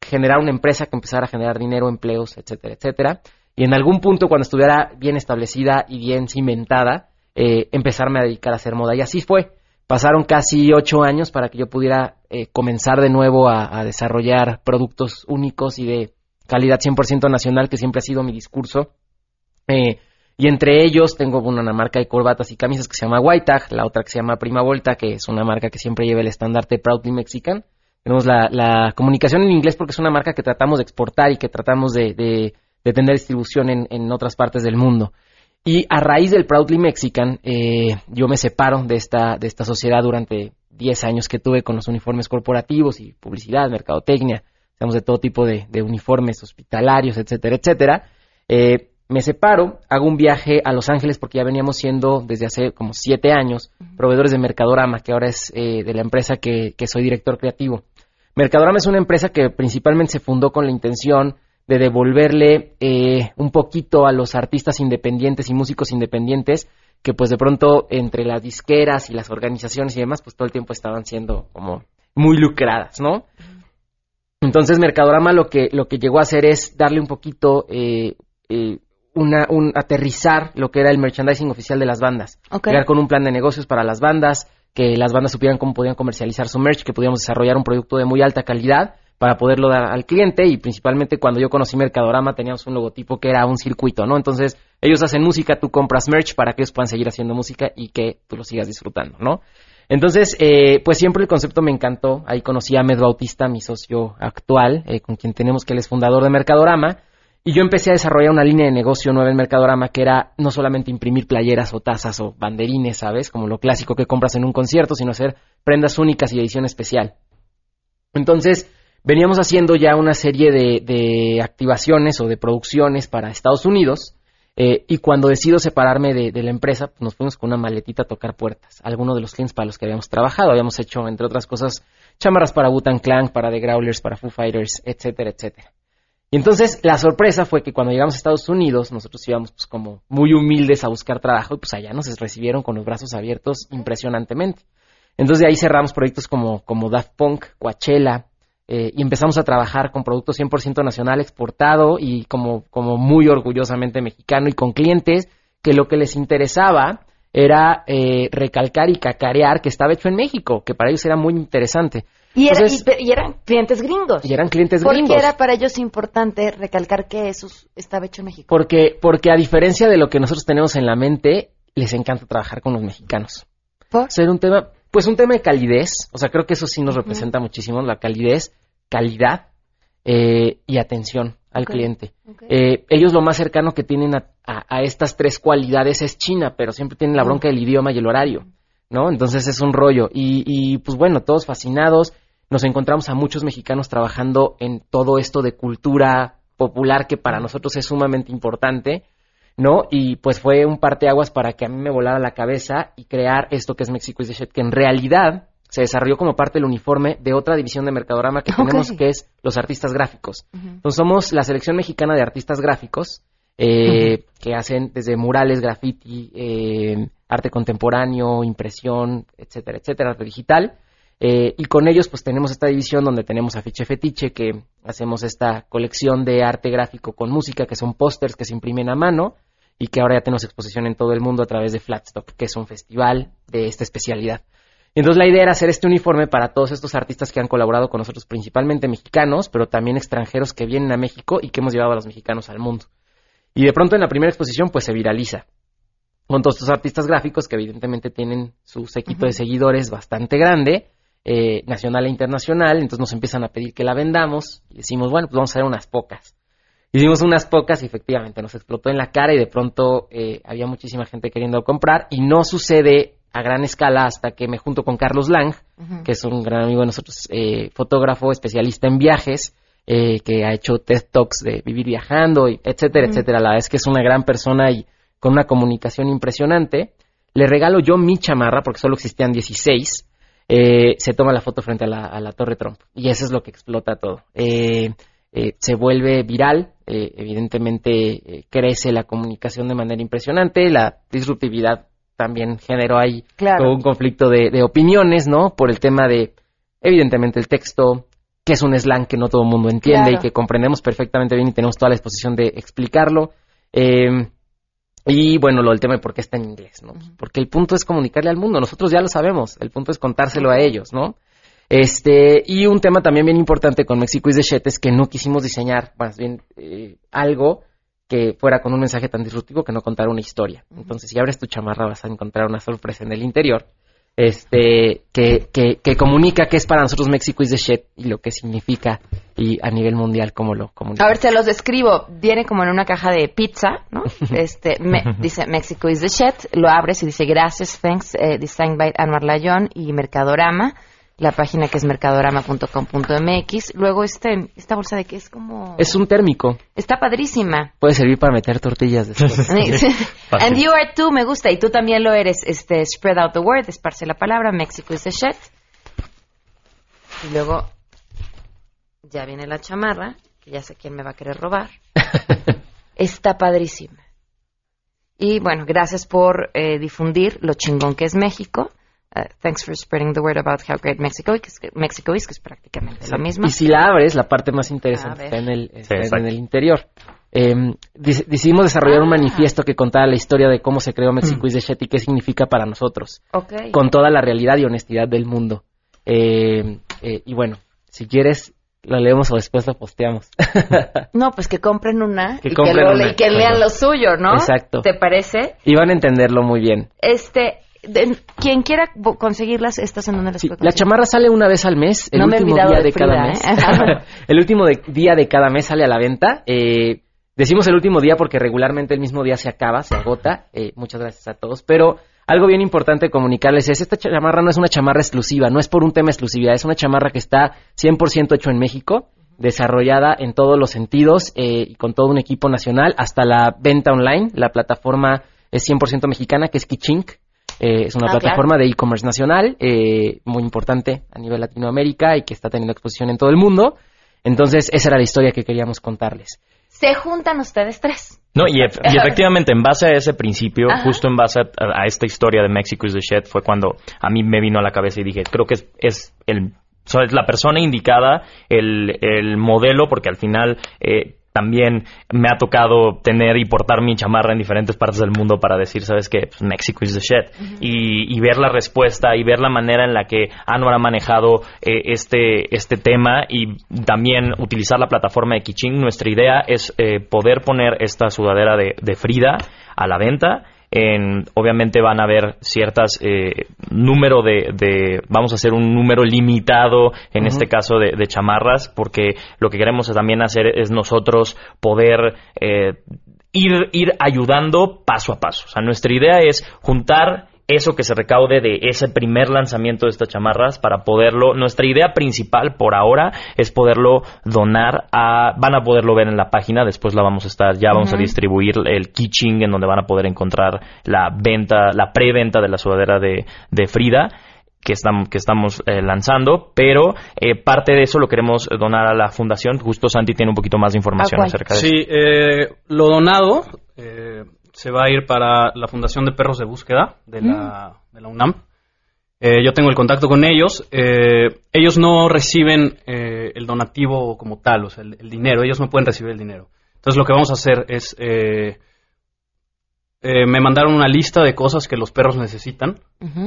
generar una empresa que empezara a generar dinero, empleos, etcétera, etcétera. Y en algún punto, cuando estuviera bien establecida y bien cimentada, eh, empezarme a dedicar a hacer moda. Y así fue. Pasaron casi ocho años para que yo pudiera eh, comenzar de nuevo a, a desarrollar productos únicos y de calidad 100% nacional, que siempre ha sido mi discurso. Eh, y entre ellos tengo una marca de corbatas y camisas que se llama White Tag, la otra que se llama Prima Volta, que es una marca que siempre lleva el estandarte Proudly Mexican. Tenemos la, comunicación en inglés porque es una marca que tratamos de exportar y que tratamos de, tener distribución en, en otras partes del mundo. Y a raíz del Proudly Mexican, eh, yo me separo de esta, de esta sociedad durante 10 años que tuve con los uniformes corporativos y publicidad, mercadotecnia, digamos de todo tipo de, de uniformes hospitalarios, etcétera, etcétera. Eh, me separo, hago un viaje a Los Ángeles porque ya veníamos siendo desde hace como siete años proveedores de Mercadorama, que ahora es eh, de la empresa que, que soy director creativo. Mercadorama es una empresa que principalmente se fundó con la intención de devolverle eh, un poquito a los artistas independientes y músicos independientes que pues de pronto entre las disqueras y las organizaciones y demás pues todo el tiempo estaban siendo como muy lucradas, ¿no? Entonces Mercadorama lo que lo que llegó a hacer es darle un poquito eh, eh, una un aterrizar lo que era el merchandising oficial de las bandas, Ok. llegar con un plan de negocios para las bandas, que las bandas supieran cómo podían comercializar su merch, que podíamos desarrollar un producto de muy alta calidad para poderlo dar al cliente y principalmente cuando yo conocí Mercadorama teníamos un logotipo que era un circuito, ¿no? Entonces ellos hacen música, tú compras merch para que ellos puedan seguir haciendo música y que tú lo sigas disfrutando, ¿no? Entonces, eh, pues siempre el concepto me encantó. Ahí conocí a Ahmed Bautista, mi socio actual, eh, con quien tenemos que él es fundador de Mercadorama. Y yo empecé a desarrollar una línea de negocio nueva en Mercadorama que era no solamente imprimir playeras o tazas o banderines, ¿sabes? Como lo clásico que compras en un concierto, sino hacer prendas únicas y edición especial. Entonces, veníamos haciendo ya una serie de, activaciones o de producciones para Estados Unidos. eh, y cuando decido separarme de, la empresa, pues nos fuimos con una maletita a tocar puertas. Algunos de los clientes para los que habíamos trabajado. Habíamos hecho, entre otras cosas, chamarras para Wu-Tang Clan, para The Growlers, para Foo Fighters, etcétera, etcétera. Y entonces la sorpresa fue que cuando llegamos a Estados Unidos, nosotros íbamos pues como muy humildes a buscar trabajo y pues allá nos recibieron con los brazos abiertos impresionantemente. Entonces de ahí cerramos proyectos como, como Daft Punk, Coachella, eh, y empezamos a trabajar con productos 100% nacional exportado y como, como muy orgullosamente mexicano y con clientes que lo que les interesaba era eh, recalcar y cacarear que estaba hecho en México, que para ellos era muy interesante. Y, era- Entonces- y pe- y eran clientes gringos. y eran clientes ¿Por gringos. qué era para ellos importante recalcar que eso estaba hecho en México? Porque, porque a diferencia de lo que nosotros tenemos en la mente, les encanta trabajar con los mexicanos. Ser un tema, pues un tema de calidez, o sea, creo que eso sí nos representa muchísimo, la calidez, calidad eh, y atención al cliente. Eh, ellos lo más cercano que tienen a, a- a estas tres cualidades es China, pero siempre tienen la bronca del idioma y el horario, ¿no? Entonces es un rollo. Y, y pues bueno, todos fascinados, nos encontramos a muchos mexicanos trabajando en todo esto de cultura popular que para nosotros es sumamente importante, ¿no? Y pues fue un parteaguas para que a mí me volara la cabeza y crear esto que es Mexico is the Shit, que en realidad se desarrolló como parte del uniforme de otra división de Mercadorama que tenemos, que es los artistas gráficos. Entonces somos la selección mexicana de artistas gráficos eh, que hacen desde murales, graffiti, eh, arte contemporáneo, impresión, etcétera, etcétera, arte digital. Eh, y con ellos pues tenemos esta división donde tenemos Afiche Fetiche, que hacemos esta colección de arte gráfico con música, que son pósters que se imprimen a mano y que ahora ya tenemos exposición en todo el mundo a través de Flatstock, que es un festival de esta especialidad. Entonces la idea era hacer este uniforme para todos estos artistas que han colaborado con nosotros, principalmente mexicanos, pero también extranjeros que vienen a México y que hemos llevado a los mexicanos al mundo. Y de pronto en la primera exposición pues se viraliza con todos estos artistas gráficos que evidentemente tienen su séquito de seguidores bastante grande, eh, nacional e internacional, entonces nos empiezan a pedir que la vendamos y decimos, bueno, pues vamos a hacer unas pocas. Hicimos unas pocas y efectivamente nos explotó en la cara y de pronto eh, había muchísima gente queriendo comprar y no sucede a gran escala hasta que me junto con Carlos Lang, que es un gran amigo de nosotros, eh, fotógrafo, especialista en viajes, eh, que ha hecho TED Talks de vivir viajando, y etcétera, etcétera. La verdad es que es una gran persona y con una comunicación impresionante. Le regalo yo mi chamarra, porque solo existían 16. Eh, se toma la foto frente a la, a la Torre Trump. Y eso es lo que explota todo. Eh, eh, se vuelve viral, eh, evidentemente eh, crece la comunicación de manera impresionante, la disruptividad también generó ahí Claro. todo un conflicto de, de opiniones, ¿no? Por el tema de, evidentemente, el texto, que es un slang que no todo el mundo entiende Claro. y que comprendemos perfectamente bien y tenemos toda la disposición de explicarlo. Eh, y bueno, lo del tema de por qué está en inglés, ¿no? Porque el punto es comunicarle al mundo, nosotros ya lo sabemos, el punto es contárselo a ellos, ¿no? Este, y un tema también bien importante con México the shit es que no quisimos diseñar, más bien, eh, algo que fuera con un mensaje tan disruptivo que no contara una historia. Entonces, si abres tu chamarra vas a encontrar una sorpresa en el interior, este, que, que, que comunica que es para nosotros México is the shit y lo que significa y a nivel mundial cómo lo comunica. A ver, te los describo. Viene como en una caja de pizza, ¿no? *laughs* Este, me- dice Mexico is the shit. Lo abres y dice gracias, thanks, eh, designed by Anwar Layón y Mercadorama. La página que es mercadorama.com.mx. Luego este, esta bolsa de que es como... Es un térmico, Está padrísima. puede servir para meter tortillas después. *laughs* And you are too, me gusta. Y tú también lo eres. Este, spread out the word, esparce la palabra. Mexico is the shit. Y luego ya viene la chamarra, que ya sé quién me va a querer robar. *laughs* Está padrísima. Y bueno, gracias por eh, difundir lo chingón que es México. Uh, thanks for spreading the word about how great Mexico is, Mexico is, que es prácticamente lo mismo. Y si la abres, la parte más interesante está en el, está exacto. en el interior. Eh, dec- decidimos desarrollar un Ah. manifiesto que contara la historia de cómo se creó México is the shit y qué significa para nosotros, Ok. con toda la realidad y honestidad del mundo. Eh, eh, y bueno, si quieres, lo leemos o después lo posteamos. *laughs* No, pues que compren una Que y, que compren lo- una. y que lean lo suyo, ¿no? Exacto. ¿Te parece? y van a entenderlo muy bien. Este, de- quien quiera conseguirlas, estas en donde las Sí, puede la chamarra sale una vez al mes, el No me último olvidado día de de, cada Frida, mes. ¿eh? *laughs* el último de- día de cada mes sale a la venta. Eh, decimos el último día porque regularmente el mismo día se acaba, se agota. Eh, muchas gracias a todos. Pero algo bien importante comunicarles es, esta chamarra no es una chamarra exclusiva, no es por un tema exclusividad, es una chamarra que está 100% hecho en México, desarrollada en todos los sentidos eh, y con todo un equipo nacional, hasta la venta online. La plataforma es 100% mexicana, que es Kichink. Eh, es una Ah, plataforma de e-commerce nacional eh, muy importante a nivel Latinoamérica y que está teniendo exposición en todo el mundo. Entonces, esa era la historia que queríamos contarles. Se juntan ustedes tres. No, y, ef- y efectivamente, en base a ese principio, Ajá. justo en base a, a esta historia de Mexico is the shit, fue cuando a mí me vino a la cabeza y dije, creo que es, es el es la persona indicada, el, el modelo, porque al final eh, también me ha tocado tener y portar mi chamarra en diferentes partes del mundo para decir, ¿sabes qué? Pues México is the shit. y, y ver la respuesta y ver la manera en la que Anwar ha manejado eh, este, este tema y también utilizar la plataforma de Kiching. Nuestra idea es eh, poder poner esta sudadera de, de Frida a la venta. En, obviamente van a haber ciertas eh, número de, de- vamos a hacer un número limitado en este caso de, de chamarras porque lo que queremos también hacer es nosotros poder eh, ir, ir ayudando paso a paso. O sea, nuestra idea es juntar eso que se recaude de ese primer lanzamiento de estas chamarras para poderlo, nuestra idea principal por ahora es poderlo donar a, van a poderlo ver en la página, después la vamos a estar, ya vamos a distribuir el Kiching en donde van a poder encontrar la venta, la preventa de la sudadera de, de Frida que estamos, que estamos eh, lanzando, pero eh, parte de eso lo queremos donar a la fundación. Justo Santi tiene un poquito más de información acerca de eso. Sí, eh, lo donado eh, se va a ir para la Fundación de Perros de Búsqueda de la, de la UNAM. Eh, yo tengo el contacto con ellos. Eh, ellos no reciben eh, el donativo como tal, o sea, el, el dinero. Ellos no pueden recibir el dinero. Entonces lo que vamos a hacer es... eh, eh, me mandaron una lista de cosas que los perros necesitan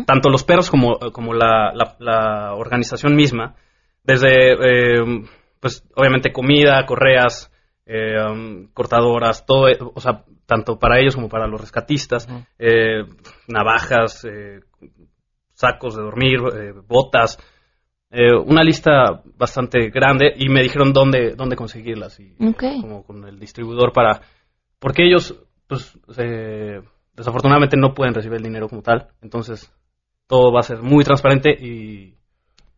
tanto los perros como, como la, la- la organización misma, desde, eh, pues, obviamente comida, correas, eh, um, cortadoras, todo, eh, o sea, tanto para ellos como para los rescatistas, eh, navajas, eh, sacos de dormir, eh, botas, eh, una lista bastante grande y me dijeron dónde, dónde conseguirlas. Y. Como con el distribuidor para... Porque ellos, pues, eh, desafortunadamente no pueden recibir el dinero como tal. Entonces, todo va a ser muy transparente y,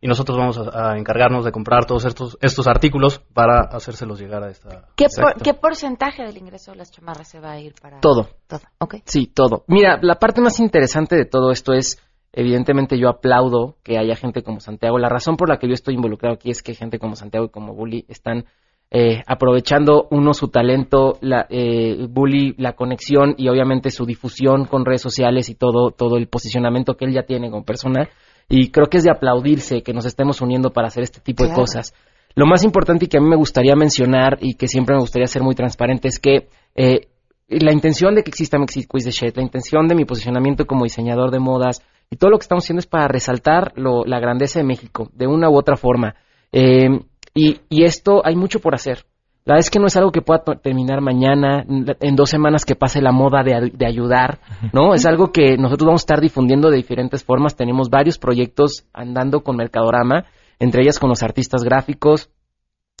y nosotros vamos a, a encargarnos de comprar todos estos, estos artículos para hacérselos llegar a esta... ¿Qué, por- Exacto. ¿Qué porcentaje del ingreso de las chamarras se va a ir para Todo. Todo. Ok. Sí, todo. Mira, la parte más interesante de todo esto es, evidentemente yo aplaudo que haya gente como Santiago. La razón por la que yo estoy involucrado aquí es que gente como Santiago y como Bully están eh, aprovechando uno su talento, la, eh, Bully la conexión y obviamente su difusión con redes sociales y todo, todo el posicionamiento que él ya tiene como persona. Y creo que es de aplaudirse que nos estemos uniendo para hacer este tipo de cosas. Lo más importante y que a mí me gustaría mencionar y que siempre me gustaría ser muy transparente es que eh, la intención de que exista Mexi Quiz de Shed, la intención de mi posicionamiento como diseñador de modas y todo lo que estamos haciendo es para resaltar lo- la grandeza de México de una u otra forma. Eh, y, y esto hay mucho por hacer. La verdad es que no es algo que pueda terminar mañana, en dos semanas que pase la moda de, de ayudar, ¿no? Es algo que nosotros vamos a estar difundiendo de diferentes formas. Tenemos varios proyectos andando con Mercadorama, entre ellas con los artistas gráficos,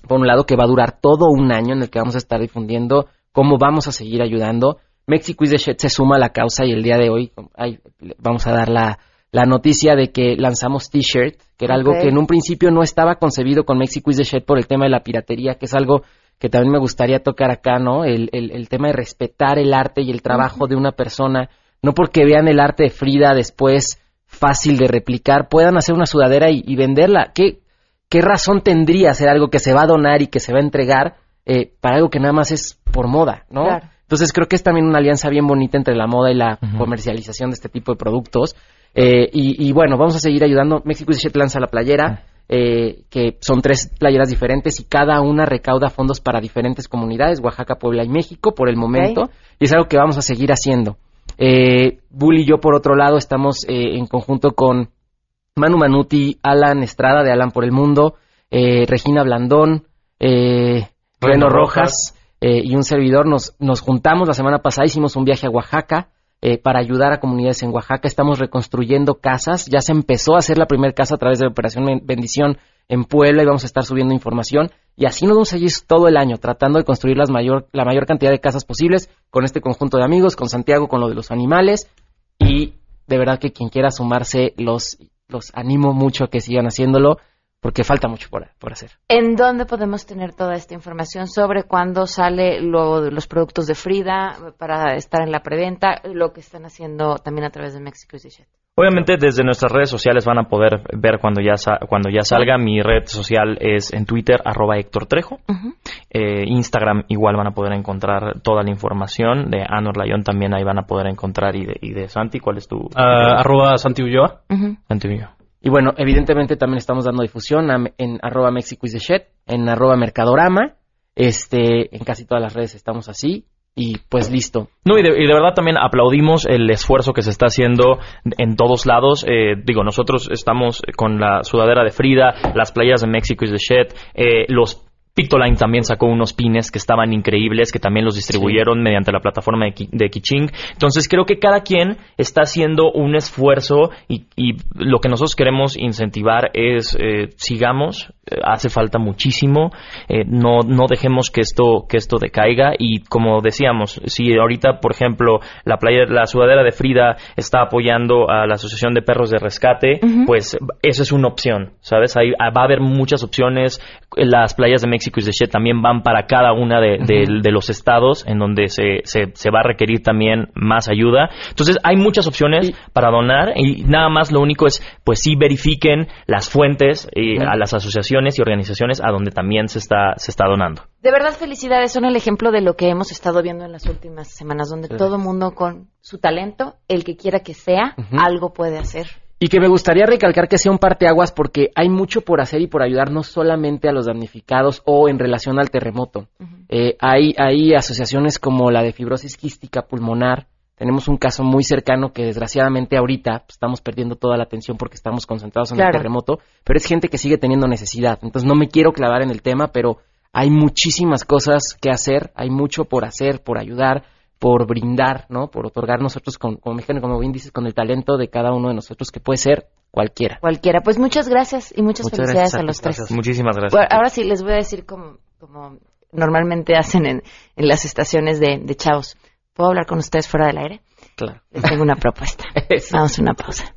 por un lado, que va a durar todo un año en el que vamos a estar difundiendo cómo vamos a seguir ayudando. Mexico is the Shit se suma a la causa y el día de hoy ay, vamos a dar la, la noticia de que lanzamos T-shirt, que era algo que en un principio no estaba concebido con Mexico is the Shit por el tema de la piratería, que es algo que también me gustaría tocar acá, ¿no? El, el, el tema de respetar el arte y el trabajo de una persona, no porque vean el arte de Frida después fácil de replicar, puedan hacer una sudadera y, y venderla. ¿Qué, ¿Qué razón tendría ser algo que se va a donar y que se va a entregar eh, para algo que nada más es por moda, ¿no? Claro. Entonces creo que es también una alianza bien bonita entre la moda y la comercialización de este tipo de productos. Eh, y, y bueno, vamos a seguir ayudando. México Shit lanza la playera, eh, que son tres playeras diferentes y cada una recauda fondos para diferentes comunidades, Oaxaca, Puebla y México por el momento. Y es algo que vamos a seguir haciendo. Eh, Bull y yo, por otro lado, estamos eh, en conjunto con Manu Manuti, Alan Estrada de Alan por el Mundo, eh, Regina Blandón, eh, Reno Reno Rojas eh, y un servidor. Nos, nos juntamos la semana pasada, hicimos un viaje a Oaxaca eh, para ayudar a comunidades en Oaxaca. Estamos reconstruyendo casas. Ya se empezó a hacer la primera casa a través de Operación Ben- Bendición en Puebla y vamos a estar subiendo información. Y así nos vamos a ir todo el año tratando de construir las mayor, la mayor cantidad de casas posibles con este conjunto de amigos, con Santiago, con lo de los animales. Y de verdad que quien quiera sumarse, los, los animo mucho a que sigan haciéndolo porque falta mucho por, por hacer. ¿En dónde podemos tener toda esta información sobre cuándo sale lo- los productos de Frida para estar en la preventa, lo que están haciendo también a través de Mexico Shit? Obviamente desde nuestras redes sociales van a poder ver cuando ya sa- cuando ya salga. Mi red social es en Twitter arroba Héctor Trejo. Eh, Instagram igual van a poder encontrar toda la información. De Anor Layón también ahí van a poder encontrar y de, y de Santi. ¿Cuál es tu? Ah, arroba Santi Ulloa. Santi Ulloa. Y bueno, evidentemente también estamos dando difusión a- en arroba Mexico is the shit, en arroba Mercadorama, este, en casi todas las redes estamos así, y pues listo. No, y de, y de verdad también aplaudimos el esfuerzo que se está haciendo en todos lados. Eh, digo, nosotros estamos con la sudadera de Frida, las playas de México is the shit, eh, los Pictoline también sacó unos pines que estaban increíbles, que también los distribuyeron mediante la plataforma de, Ki- de Kiching. Entonces creo que cada quien está haciendo un esfuerzo y, y lo que nosotros queremos incentivar es eh, sigamos, eh, hace falta muchísimo, eh, no, no dejemos que esto, que esto decaiga y como decíamos, si ahorita por ejemplo la playa, la sudadera de Frida está apoyando a la Asociación de Perros de Rescate, pues eso es una opción, ¿sabes? Ahí ah, va a haber muchas opciones, las playas de México y de Shit también van para cada una de, de- de los estados en donde se, se, se va a requerir también más ayuda. Entonces hay muchas opciones para donar y nada más lo único es, pues sí verifiquen las fuentes eh, a las asociaciones y organizaciones a donde también se está, se está donando. De verdad, felicidades. Son el ejemplo de lo que hemos estado viendo en las últimas semanas, donde Sí. todo mundo con su talento, el que quiera que sea, algo puede hacer. Y que me gustaría recalcar que sea un parteaguas porque hay mucho por hacer y por ayudar no solamente a los damnificados o en relación al terremoto. Eh, hay, hay asociaciones como la de fibrosis quística pulmonar. Tenemos un caso muy cercano que desgraciadamente ahorita pues, estamos perdiendo toda la atención porque estamos concentrados en Claro. el terremoto, pero es gente que sigue teniendo necesidad. Entonces no me quiero clavar en el tema, pero hay muchísimas cosas que hacer, hay mucho por hacer, por ayudar, por brindar, ¿no? Por otorgar nosotros, con, como, mexicano, como bien dices, con el talento de cada uno de nosotros, que puede ser cualquiera. Cualquiera. Pues muchas gracias y muchas, Muchas felicidades a los tres. gracias. Muchísimas gracias. Bueno, ahora sí les voy a decir como, como normalmente hacen en, en las estaciones de, de chavos. ¿Puedo hablar con ustedes fuera del aire? Claro. Les tengo una propuesta. *laughs* Vamos a una pausa.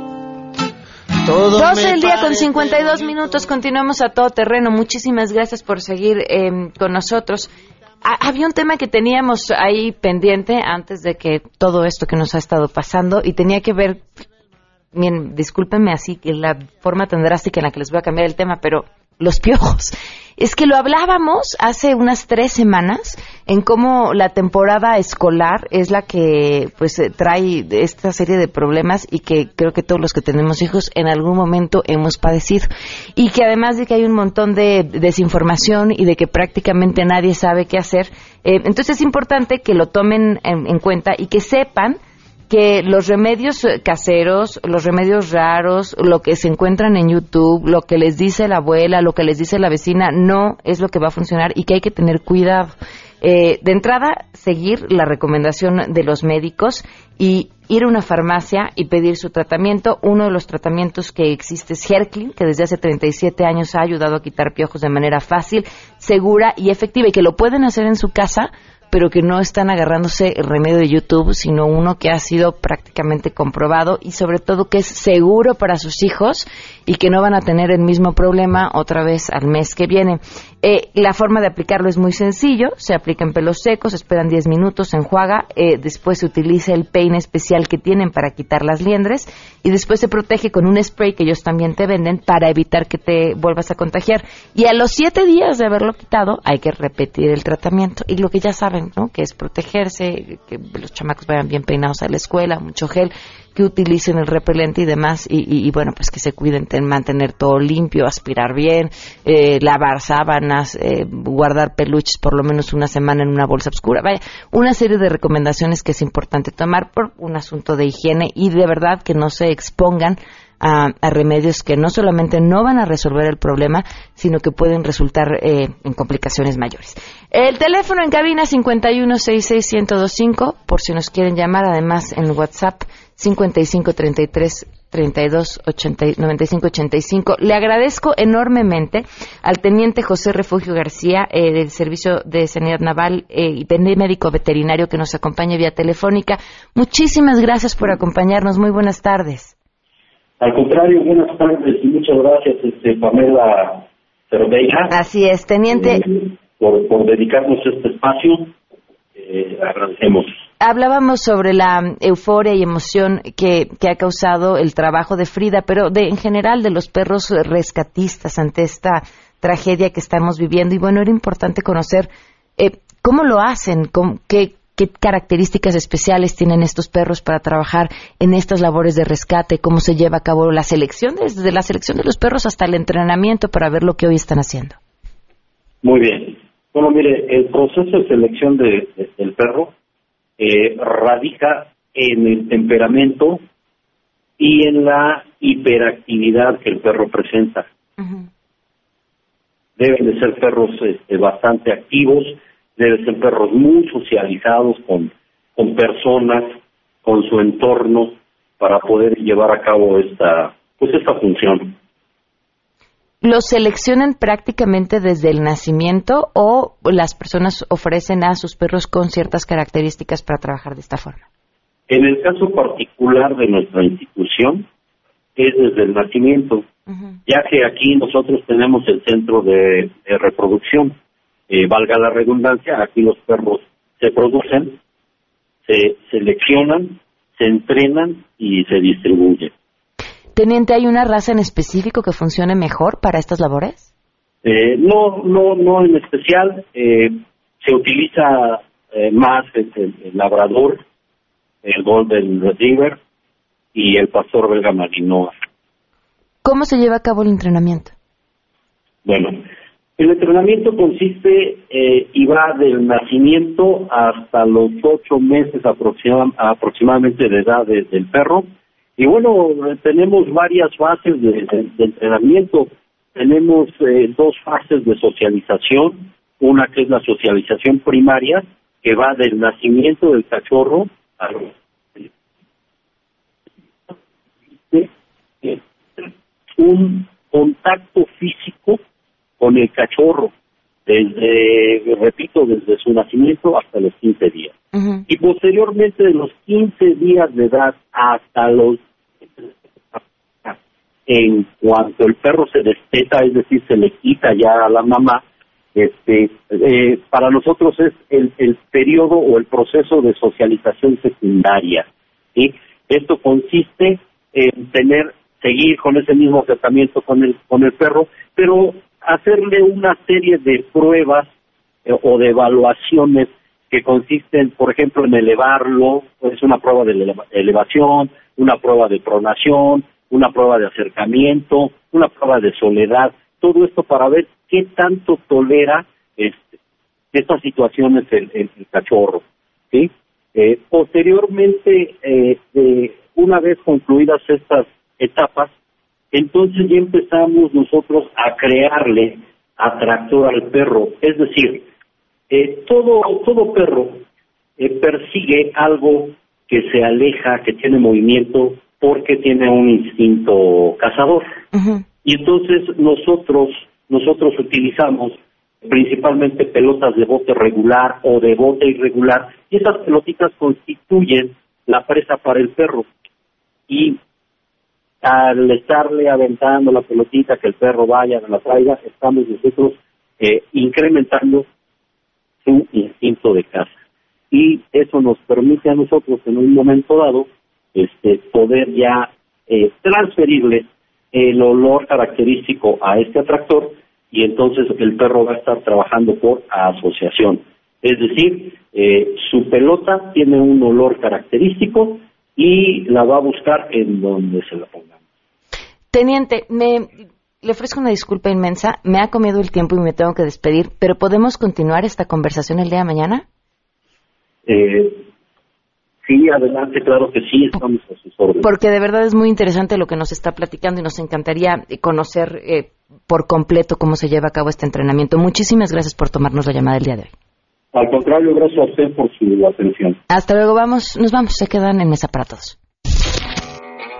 Todo 12 me del día con parece 52 minutos. Continuamos a todo terreno. Muchísimas gracias por seguir eh, con nosotros. Ha- había un tema que teníamos ahí pendiente antes de que todo esto que nos ha estado pasando y tenía que ver, bien, discúlpenme así que la forma tan drástica en la que les voy a cambiar el tema, pero los piojos. Es que lo hablábamos hace unas tres semanas en cómo la temporada escolar es la que pues eh, trae esta serie de problemas y que creo que todos los que tenemos hijos en algún momento hemos padecido. Y que además de que hay un montón de desinformación y de que prácticamente nadie sabe qué hacer eh, entonces es importante que lo tomen en, en cuenta y que sepan que los remedios eh, caseros, los remedios raros, lo que se encuentran en YouTube, lo que les dice la abuela, lo que les dice la vecina, no es lo que va a funcionar y que hay que tener cuidado. Eh, de entrada, seguir la recomendación de los médicos y ir a una farmacia y pedir su tratamiento. Uno de los tratamientos que existe es Herclin, que desde hace 37 años ha ayudado a quitar piojos de manera fácil, segura y efectiva y que lo pueden hacer en su casa pero que no están agarrándose el remedio de YouTube, sino uno que ha sido prácticamente comprobado y sobre todo que es seguro para sus hijos y que no van a tener el mismo problema otra vez al mes que viene. Eh, la forma de aplicarlo es muy sencillo, se aplica en pelos secos, esperan 10 minutos, se enjuaga, eh, después se utiliza el peine especial que tienen para quitar las liendres y después se protege con un spray que ellos también te venden para evitar que te vuelvas a contagiar. Y a los 7 días de haberlo quitado hay que repetir el tratamiento y lo que ya saben, ¿no? Que es protegerse, que los chamacos vayan bien peinados a la escuela, mucho gel, que utilicen el repelente y demás y, y- bueno, pues que se cuiden de mantener todo limpio, aspirar bien, eh, lavar sábanas, eh, guardar peluches por lo menos una semana en una bolsa oscura. Vaya, una serie de recomendaciones que es importante tomar por un asunto de higiene y de verdad que no se expongan a, a remedios que no solamente no van a resolver el problema, sino que pueden resultar eh, en complicaciones mayores. El teléfono en cabina 5166125 por si nos quieren llamar, además en WhatsApp 5533 32 95 85. Le agradezco enormemente al teniente José Refugio García eh, del Servicio de Sanidad Naval eh, y médico veterinario que nos acompaña vía telefónica. Muchísimas gracias por acompañarnos. Muy buenas tardes. Al contrario, buenas tardes y muchas gracias, este, Pamela Cerveja, Así es, teniente. por, por dedicarnos este espacio. Eh, agradecemos. Hablábamos sobre la euforia y emoción que, que ha causado el trabajo de Frida, pero de, en general de los perros rescatistas ante esta tragedia que estamos viviendo. Y bueno, era importante conocer eh, cómo lo hacen, qué características especiales tienen estos perros para trabajar en estas labores de rescate, cómo se lleva a cabo la selección, desde la selección de los perros hasta el entrenamiento para ver lo que hoy están haciendo. Muy bien. Bueno, mire, el proceso de selección de- de- del perro eh, radica en el temperamento y en la hiperactividad que el perro presenta. Deben de ser perros este, bastante activos, deben ser perros muy socializados con, con personas, con su entorno, para poder llevar a cabo esta, pues esta función. ¿Los seleccionan prácticamente desde el nacimiento o las personas ofrecen a sus perros con ciertas características para trabajar de esta forma? En el caso particular de nuestra institución, es desde el nacimiento, ya que aquí nosotros tenemos el centro de, de reproducción. Eh, valga la redundancia, aquí los perros se producen, se seleccionan, se entrenan y se distribuyen. Teniente, ¿hay una raza en específico que funcione mejor para estas labores? Eh, no, no, no en especial. eh, se utiliza eh, más el, el- labrador, el golden retriever y el pastor belga malinois. ¿Cómo se lleva a cabo el entrenamiento? Bueno, el entrenamiento consiste eh, y va del nacimiento hasta los ocho meses aproxima- aproximadamente de edad de- del perro. Y bueno, tenemos varias fases de, entrenamiento. Tenemos eh, dos fases de socialización. Una que es la socialización primaria, que va del nacimiento del cachorro a un contacto físico con el cachorro, desde, repito, desde su nacimiento hasta los 15 días. Y posteriormente de los 15 días de edad hasta los... En cuanto el perro se desteta, es decir, se le quita ya a la mamá, este, eh, para nosotros es el, el periodo o el proceso de socialización secundaria. ¿sí? Esto consiste en tener, seguir con ese mismo tratamiento con el, con el perro, pero hacerle una serie de pruebas eh, o de evaluaciones que consisten, por ejemplo, en elevarlo, es una prueba de eleva- elevación, una prueba de pronación, una prueba de acercamiento, una prueba de soledad, todo esto para ver qué tanto tolera este, estas situaciones el, el- cachorro. Eh, posteriormente, eh, una vez concluidas estas etapas, entonces ya empezamos nosotros a crearle atractor al perro. Es decir, eh, todo, todo perro eh, persigue algo que se aleja, que tiene movimiento, porque tiene un instinto cazador. Y entonces nosotros, nosotros utilizamos principalmente pelotas de bote regular o de bote irregular, y esas pelotitas constituyen la presa para el perro. Y al estarle aventando la pelotita, que el perro vaya, la traiga, estamos nosotros eh, incrementando su instinto de caza. Y eso nos permite a nosotros en un momento dado este, poder ya eh, transferirle el olor característico a este atractor y entonces el perro va a estar trabajando por asociación. Es decir, eh, su pelota tiene un olor característico y la va a buscar en donde se la ponga. Teniente, me, le ofrezco una disculpa inmensa. Me ha comido el tiempo y me tengo que despedir, pero ¿podemos continuar esta conversación el día de mañana? Eh, sí, adelante, claro que sí, estamos a sus órdenes. Porque de verdad es muy interesante lo que nos está platicando y nos encantaría conocer eh, por completo cómo se lleva a cabo este entrenamiento. Muchísimas gracias por tomarnos la llamada el día de hoy. Al contrario, gracias a usted por su atención. Hasta luego, vamos, nos vamos, se quedan en mesa para todos.